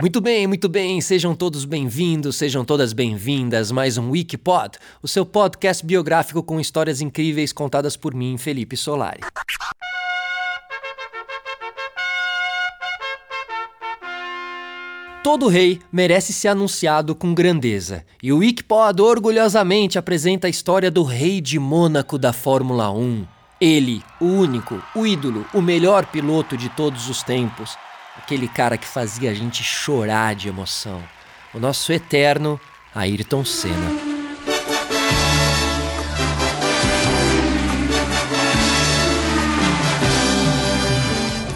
Muito bem, muito bem. Sejam todos bem-vindos, sejam todas bem-vindas. Mais um Wikipod, o seu podcast biográfico com histórias incríveis contadas por mim, Felipe Solari. Todo rei merece ser anunciado com grandeza, e o Wikipod orgulhosamente apresenta a história do rei de Mônaco da Fórmula 1. Ele, o único, o ídolo, o melhor piloto de todos os tempos, aquele cara que fazia a gente chorar de emoção, o nosso eterno Ayrton Senna.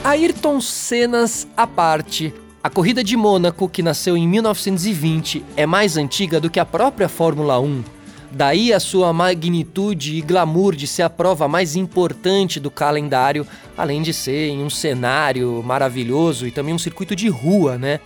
Ayrton Sennas à parte, a corrida de Mônaco, que nasceu em 1920, é mais antiga do que a própria Fórmula 1. Daí a sua magnitude e glamour de ser a prova mais importante do calendário, além de ser em um cenário maravilhoso e também um circuito de rua, né?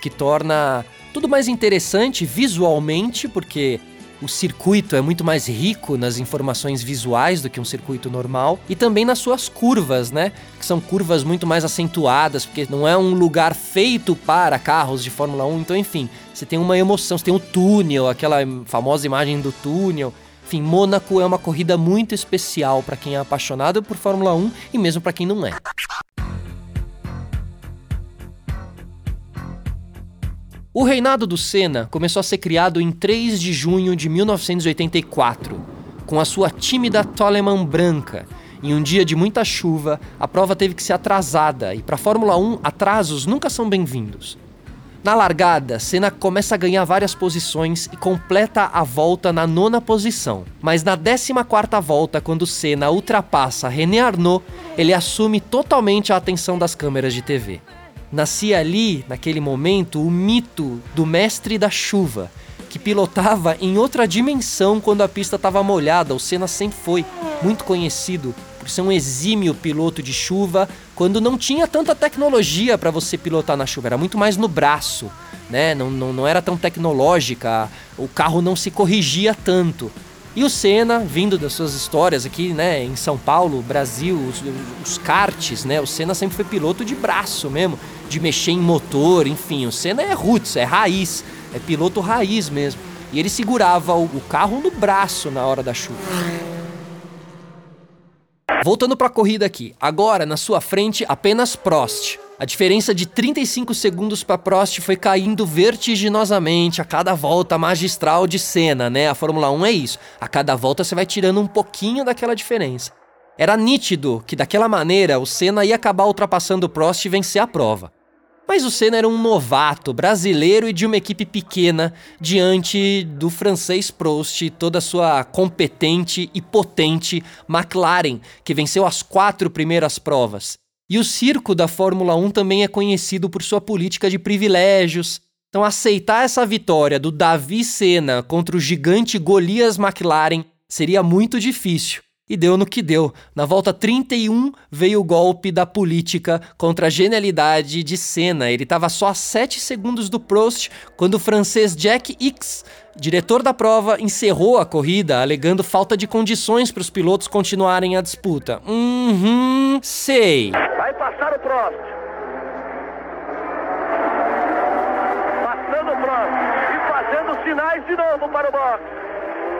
Que torna tudo mais interessante visualmente, porque o circuito é muito mais rico nas informações visuais do que um circuito normal e também nas suas curvas, né? Que são curvas muito mais acentuadas, porque não é um lugar feito para carros de Fórmula 1. Então, enfim, você tem uma emoção, você tem o um túnel, aquela famosa imagem do túnel. Enfim, Mônaco é uma corrida muito especial para quem é apaixonado por Fórmula 1 e mesmo para quem não é. O reinado do Senna começou a ser criado em 3 de junho de 1984, com a sua tímida Toleman branca. Em um dia de muita chuva, a prova teve que ser atrasada e para a Fórmula 1, atrasos nunca são bem-vindos. Na largada, Senna começa a ganhar várias posições e completa a volta na nona posição. Mas na 14 quarta volta, quando Senna ultrapassa René Arnoux, ele assume totalmente a atenção das câmeras de TV. Nascia ali, naquele momento, o mito do mestre da chuva, que pilotava em outra dimensão quando a pista estava molhada. O Senna sempre foi muito conhecido por ser um exímio piloto de chuva, quando não tinha tanta tecnologia para você pilotar na chuva, era muito mais no braço, né? Não, não, não era tão tecnológica, o carro não se corrigia tanto. E o Senna, vindo das suas histórias aqui, né, em São Paulo, Brasil, os, os karts, né, o Senna sempre foi piloto de braço mesmo, de mexer em motor, enfim, o Senna é roots, é raiz, é piloto raiz mesmo. E ele segurava o, o carro no braço na hora da chuva. Voltando para a corrida aqui, agora na sua frente apenas Prost. A diferença de 35 segundos para Prost foi caindo vertiginosamente a cada volta magistral de Senna, né? A Fórmula 1 é isso. A cada volta você vai tirando um pouquinho daquela diferença. Era nítido que daquela maneira o Senna ia acabar ultrapassando o Prost e vencer a prova. Mas o Senna era um novato, brasileiro e de uma equipe pequena diante do francês Prost e toda a sua competente e potente McLaren, que venceu as quatro primeiras provas. E o circo da Fórmula 1 também é conhecido por sua política de privilégios. Então, aceitar essa vitória do Davi Senna contra o gigante Golias McLaren seria muito difícil. E deu no que deu. Na volta 31 veio o golpe da política contra a genialidade de Senna. Ele estava só a 7 segundos do Prost quando o francês Jack X, diretor da prova, encerrou a corrida, alegando falta de condições para os pilotos continuarem a disputa. Uhum, sei. Prost. Passando o Prost e fazendo sinais de novo para o box.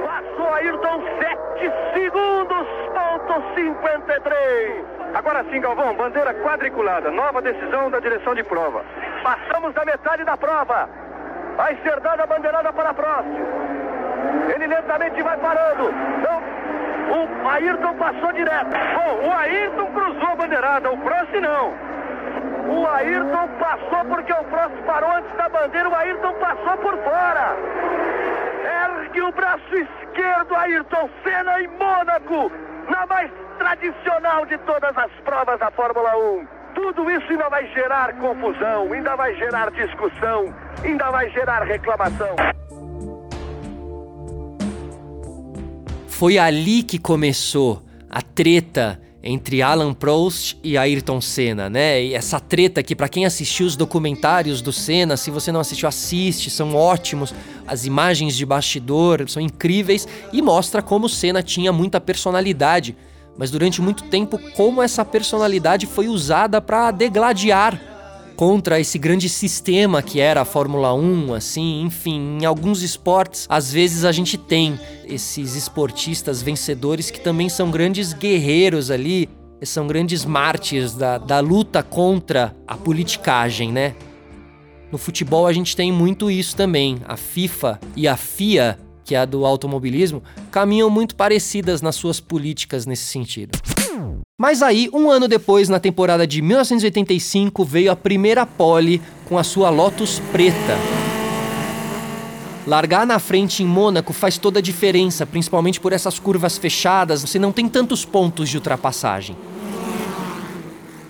Passou Ayrton 7 segundos, ponto 53. Agora sim, Galvão, bandeira quadriculada, nova decisão da direção de prova. Passamos da metade da prova. Vai ser dada a bandeirada para a próxima. Ele lentamente vai parando. Não, o Ayrton passou direto. Bom, o Ayrton cruzou a bandeirada, o Prost não. O Ayrton passou porque o Prost parou antes da bandeira, o Ayrton passou por fora. Ergue o braço esquerdo, Ayrton Senna em Mônaco, na mais tradicional de todas as provas da Fórmula 1. Tudo isso ainda vai gerar confusão, ainda vai gerar discussão, ainda vai gerar reclamação. Foi ali que começou a treta entre Alan Prost e Ayrton Senna, né? E essa treta que para quem assistiu os documentários do Senna, se você não assistiu, assiste, são ótimos. As imagens de bastidor são incríveis e mostra como o Senna tinha muita personalidade, mas durante muito tempo como essa personalidade foi usada para degladiar contra esse grande sistema que era a Fórmula 1, assim, enfim, em alguns esportes, às vezes a gente tem esses esportistas vencedores que também são grandes guerreiros ali, são grandes mártires da, da luta contra a politicagem, né? No futebol a gente tem muito isso também. A FIFA e a FIA, que é a do automobilismo, caminham muito parecidas nas suas políticas nesse sentido. Mas aí, um ano depois, na temporada de 1985, veio a primeira pole com a sua Lotus preta. Largar na frente em Mônaco faz toda a diferença, principalmente por essas curvas fechadas, você não tem tantos pontos de ultrapassagem.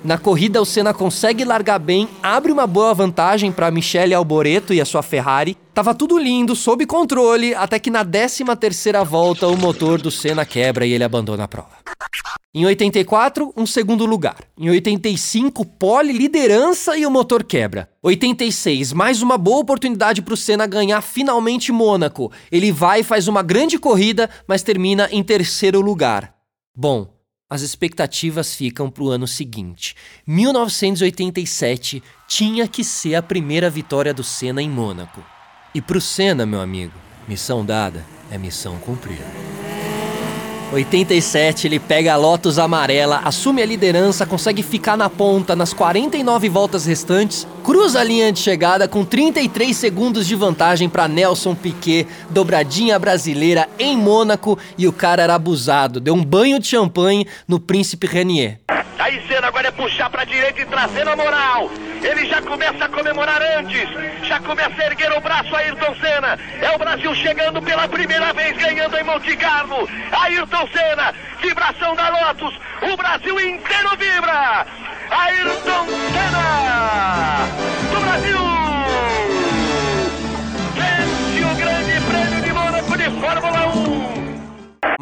Na corrida, o Senna consegue largar bem, abre uma boa vantagem para Michele Alboreto e a sua Ferrari. Tava tudo lindo, sob controle, até que na 13 terceira volta o motor do Senna quebra e ele abandona a prova. Em 84, um segundo lugar. Em 85, pole, liderança e o motor quebra. 86, mais uma boa oportunidade para o Senna ganhar finalmente Mônaco. Ele vai e faz uma grande corrida, mas termina em terceiro lugar. Bom, as expectativas ficam para o ano seguinte. 1987 tinha que ser a primeira vitória do Senna em Mônaco. E para o Senna, meu amigo, missão dada é missão cumprida. 87, ele pega a Lotus amarela, assume a liderança, consegue ficar na ponta nas 49 voltas restantes, cruza a linha de chegada com 33 segundos de vantagem para Nelson Piquet, dobradinha brasileira em Mônaco e o cara era abusado, deu um banho de champanhe no Príncipe Renier. Aí Senna agora é puxar para direita e trazer na moral. Ele já começa a comemorar antes, já começa a erguer o braço Ayrton Senna. É o Brasil chegando pela primeira vez ganhando em Monte Carlo. Ayrton Senna, vibração da Lotus, o Brasil inteiro vibra. Ayrton Senna do Brasil.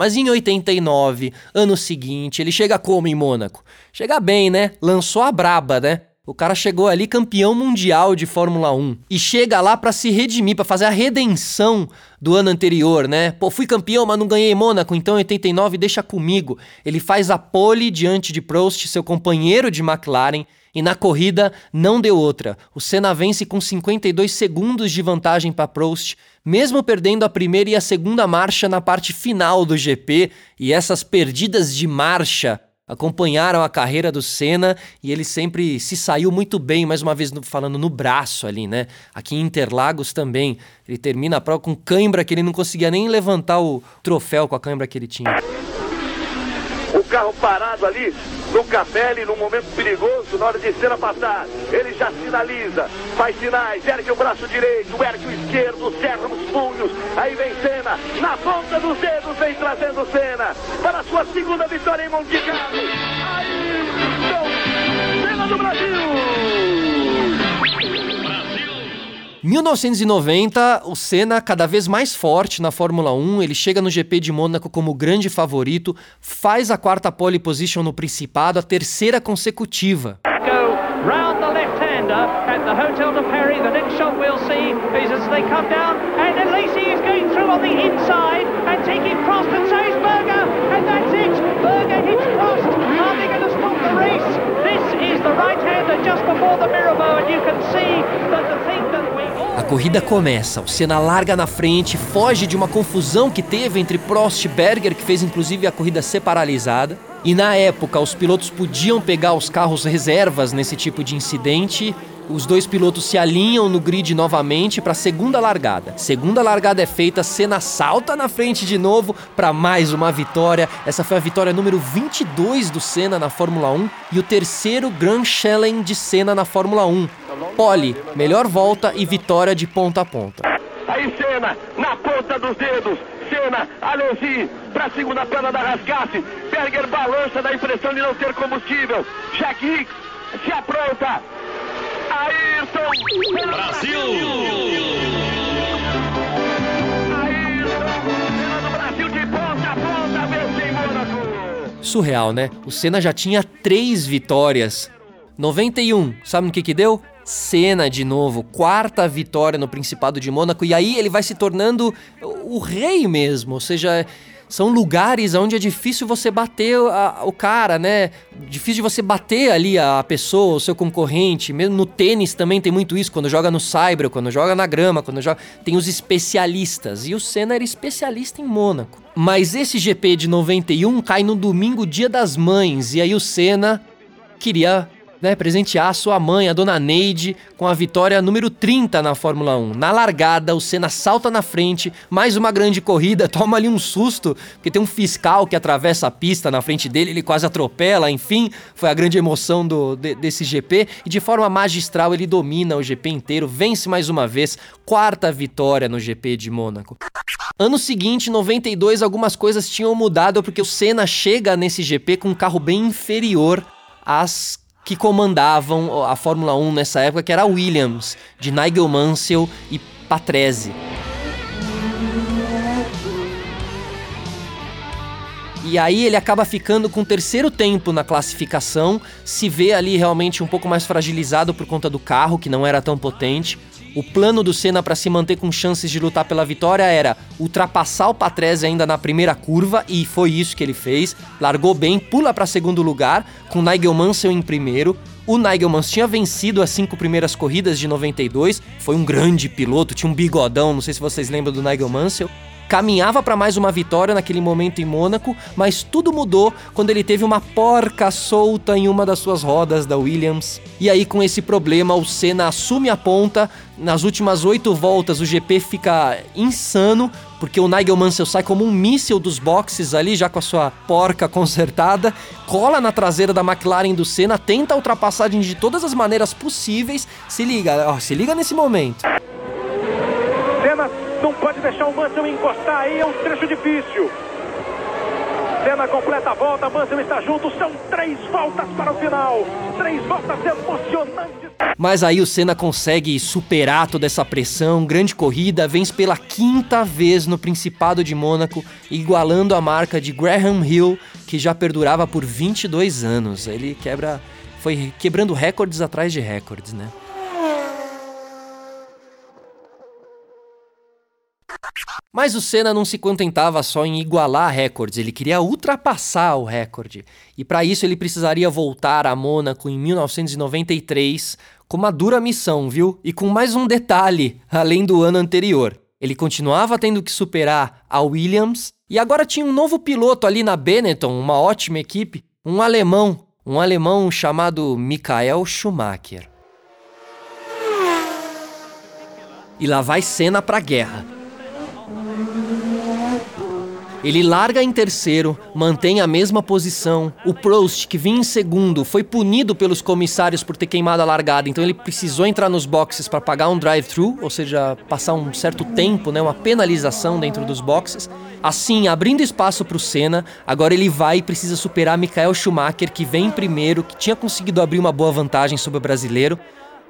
Mas em 89, ano seguinte, ele chega como em Mônaco? Chega bem, né? Lançou a braba, né? O cara chegou ali campeão mundial de Fórmula 1 e chega lá para se redimir, para fazer a redenção do ano anterior, né? Pô, fui campeão, mas não ganhei Mônaco, então 89 deixa comigo. Ele faz a pole diante de Prost, seu companheiro de McLaren, e na corrida não deu outra. O Senna vence com 52 segundos de vantagem para Prost, mesmo perdendo a primeira e a segunda marcha na parte final do GP, e essas perdidas de marcha acompanharam a carreira do Senna e ele sempre se saiu muito bem, mais uma vez falando no braço ali, né? Aqui em Interlagos também, ele termina a prova com cãibra que ele não conseguia nem levantar o troféu com a cãibra que ele tinha. Carro parado ali no Capelli, num momento perigoso, na hora de cena passar. Ele já sinaliza, faz sinais, ergue o braço direito, ergue o esquerdo, cerra os punhos. Aí vem Senna, na ponta dos dedos vem trazendo Senna para sua segunda vitória em Monte Carlo. Ayrton Senna do Brasil! 1990, o Senna cada vez mais forte na Fórmula 1, ele chega no GP de Mônaco como grande favorito, faz a quarta pole position no Principado, a terceira consecutiva. This is the right-hander just before the Mirabeau, and you can see that the thing that a corrida começa, o Senna larga na frente, foge de uma confusão que teve entre Prost e Berger, que fez inclusive a corrida ser paralisada. E na época, os pilotos podiam pegar os carros reservas nesse tipo de incidente. Os dois pilotos se alinham no grid novamente para a segunda largada. Segunda largada é feita, Senna salta na frente de novo para mais uma vitória. Essa foi a vitória número 22 do Senna na Fórmula 1 e o terceiro Grand Challenge de Senna na Fórmula 1. Pole, melhor volta e vitória de ponta a ponta. Aí Senna, na ponta dos dedos, Senna, Alesi, para a segunda perna da Rascasse, Berger balança da impressão de não ter combustível, Jack Hicks se apronta, Ayrton, Brasil! Surreal, né? O Senna já tinha três vitórias. 91, sabe no que que deu? Senna de novo, quarta vitória no Principado de Mônaco, e aí ele vai se tornando o rei mesmo, ou seja, são lugares onde é difícil você bater a, o cara, né? Difícil de você bater ali a pessoa, o seu concorrente. Mesmo no tênis também tem muito isso, quando joga no cyber, quando joga na grama, quando joga. Tem os especialistas. E o Senna era especialista em Mônaco. Mas esse GP de 91 cai no domingo, dia das mães. E aí o Senna queria né, presentear sua mãe, a dona Neide, com a vitória número 30 na Fórmula 1. Na largada, o Senna salta na frente, mais uma grande corrida, toma ali um susto, porque tem um fiscal que atravessa a pista na frente dele, ele quase atropela, enfim, foi a grande emoção do, de, desse GP. E de forma magistral, ele domina o GP inteiro, vence mais uma vez, quarta vitória no GP de Mônaco. Ano seguinte, 92, algumas coisas tinham mudado porque o Senna chega nesse GP com um carro bem inferior às que comandavam a Fórmula 1 nessa época, que era a Williams, de Nigel Mansell e Patrese. E aí ele acaba ficando com o terceiro tempo na classificação, se vê ali realmente um pouco mais fragilizado por conta do carro, que não era tão potente. O plano do Senna para se manter com chances de lutar pela vitória era ultrapassar o Patrese ainda na primeira curva e foi isso que ele fez. Largou bem, pula para segundo lugar com Nigel Mansell em primeiro. O Nigel Mansell tinha vencido as cinco primeiras corridas de 92, foi um grande piloto, tinha um bigodão, não sei se vocês lembram do Nigel Mansell caminhava para mais uma vitória naquele momento em Mônaco, mas tudo mudou quando ele teve uma porca solta em uma das suas rodas da Williams. E aí, com esse problema, o Senna assume a ponta. Nas últimas oito voltas, o GP fica insano, porque o Nigel Mansell sai como um míssil dos boxes ali, já com a sua porca consertada, cola na traseira da McLaren do Senna, tenta a ultrapassagem de todas as maneiras possíveis. Se liga, ó, se liga nesse momento. Senna não pode deixar o Mansell encostar aí, é um trecho difícil. Senna completa a volta, Mansell está junto, são três voltas para o final. Três voltas emocionantes. Mas aí o Senna consegue superar toda essa pressão, grande corrida, vence pela quinta vez no Principado de Mônaco, igualando a marca de Graham Hill, que já perdurava por 22 anos. Ele quebra, foi quebrando recordes atrás de recordes, né? Mas o Senna não se contentava só em igualar recordes, ele queria ultrapassar o recorde. E para isso ele precisaria voltar a Mônaco em 1993 com uma dura missão, viu? E com mais um detalhe, além do ano anterior. Ele continuava tendo que superar a Williams e agora tinha um novo piloto ali na Benetton, uma ótima equipe, um alemão, um alemão chamado Michael Schumacher. E lá vai Senna pra guerra. Ele larga em terceiro, mantém a mesma posição. O Prost, que vinha em segundo, foi punido pelos comissários por ter queimado a largada, então ele precisou entrar nos boxes para pagar um drive-thru, ou seja, passar um certo tempo, né, uma penalização dentro dos boxes. Assim, abrindo espaço para o Senna, agora ele vai e precisa superar Michael Schumacher, que vem em primeiro, que tinha conseguido abrir uma boa vantagem sobre o brasileiro.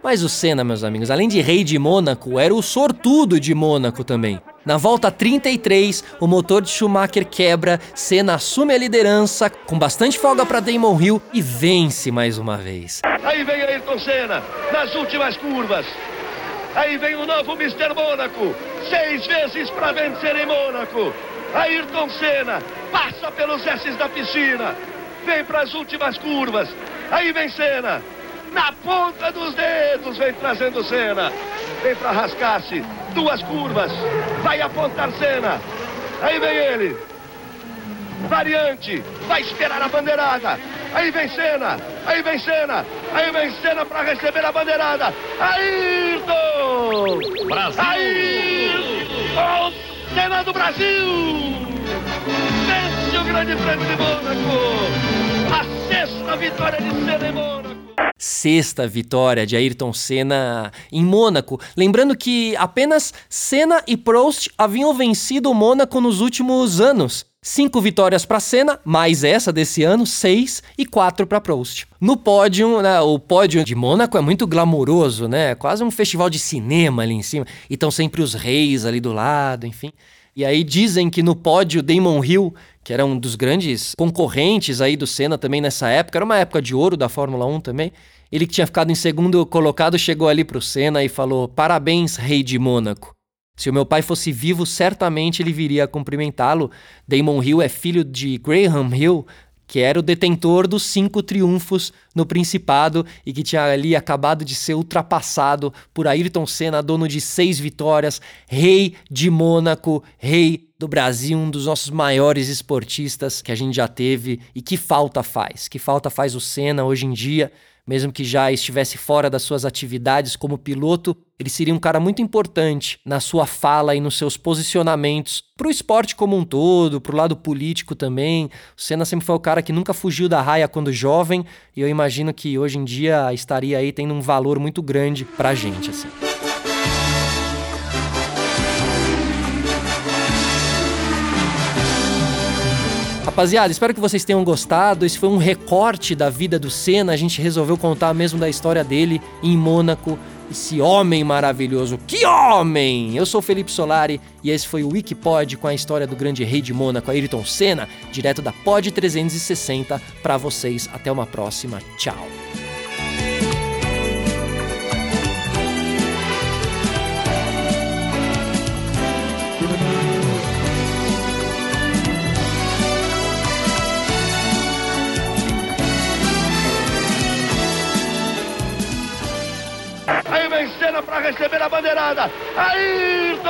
Mas o Senna, meus amigos, além de rei de Mônaco, era o sortudo de Mônaco também. Na volta 33, o motor de Schumacher quebra, Senna assume a liderança com bastante folga para Damon Hill e vence mais uma vez. Aí vem Ayrton Senna nas últimas curvas. Aí vem o novo Mr. Mônaco, seis vezes para vencer em Mônaco. Ayrton Senna passa pelos S's da piscina, vem para as últimas curvas. Aí vem Senna, na ponta dos dedos, vem trazendo cena. Vem para rascar-se. Duas curvas. Vai apontar cena. Aí vem ele. Variante. Vai esperar a bandeirada. Aí vem cena. Aí vem cena. Aí vem cena para receber a bandeirada. Ayrton! Brasil! Ayrton! Cena do Brasil! Vence o Grande Prêmio de Mônaco! A sexta vitória de Senna em Mônaco! Sexta vitória de Ayrton Senna em Mônaco. Lembrando que apenas Senna e Prost haviam vencido o Mônaco nos últimos anos. Cinco vitórias para Senna, mais essa desse ano, seis e quatro para Prost. No pódio, né, o pódio de Mônaco é muito glamouroso, né? Quase um festival de cinema ali em cima. E estão sempre os reis ali do lado, enfim. E aí dizem que no pódio Damon Hill, que era um dos grandes concorrentes aí do Senna também nessa época, era uma época de ouro da Fórmula 1 também. Ele que tinha ficado em segundo colocado chegou ali pro Senna e falou: "Parabéns, rei de Mônaco". Se o meu pai fosse vivo, certamente ele viria cumprimentá-lo. Damon Hill é filho de Graham Hill, que era o detentor dos cinco triunfos no Principado e que tinha ali acabado de ser ultrapassado por Ayrton Senna, dono de seis vitórias, rei de Mônaco, rei do Brasil, um dos nossos maiores esportistas que a gente já teve e que falta faz. Que falta faz o Senna hoje em dia mesmo que já estivesse fora das suas atividades como piloto, ele seria um cara muito importante na sua fala e nos seus posicionamentos para o esporte como um todo, para o lado político também. O Senna sempre foi o cara que nunca fugiu da raia quando jovem, e eu imagino que hoje em dia estaria aí tendo um valor muito grande para a gente. Assim. Rapaziada, espero que vocês tenham gostado. Esse foi um recorte da vida do Senna. A gente resolveu contar mesmo da história dele em Mônaco. Esse homem maravilhoso. Que homem! Eu sou Felipe Solari e esse foi o Wikipod com a história do grande rei de Mônaco, Ayrton Senna, direto da Pod 360 para vocês. Até uma próxima. Tchau. receber a bandeirada. Ayrton!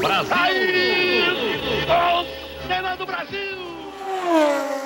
Brasil! Ayrton! Senado Brasil!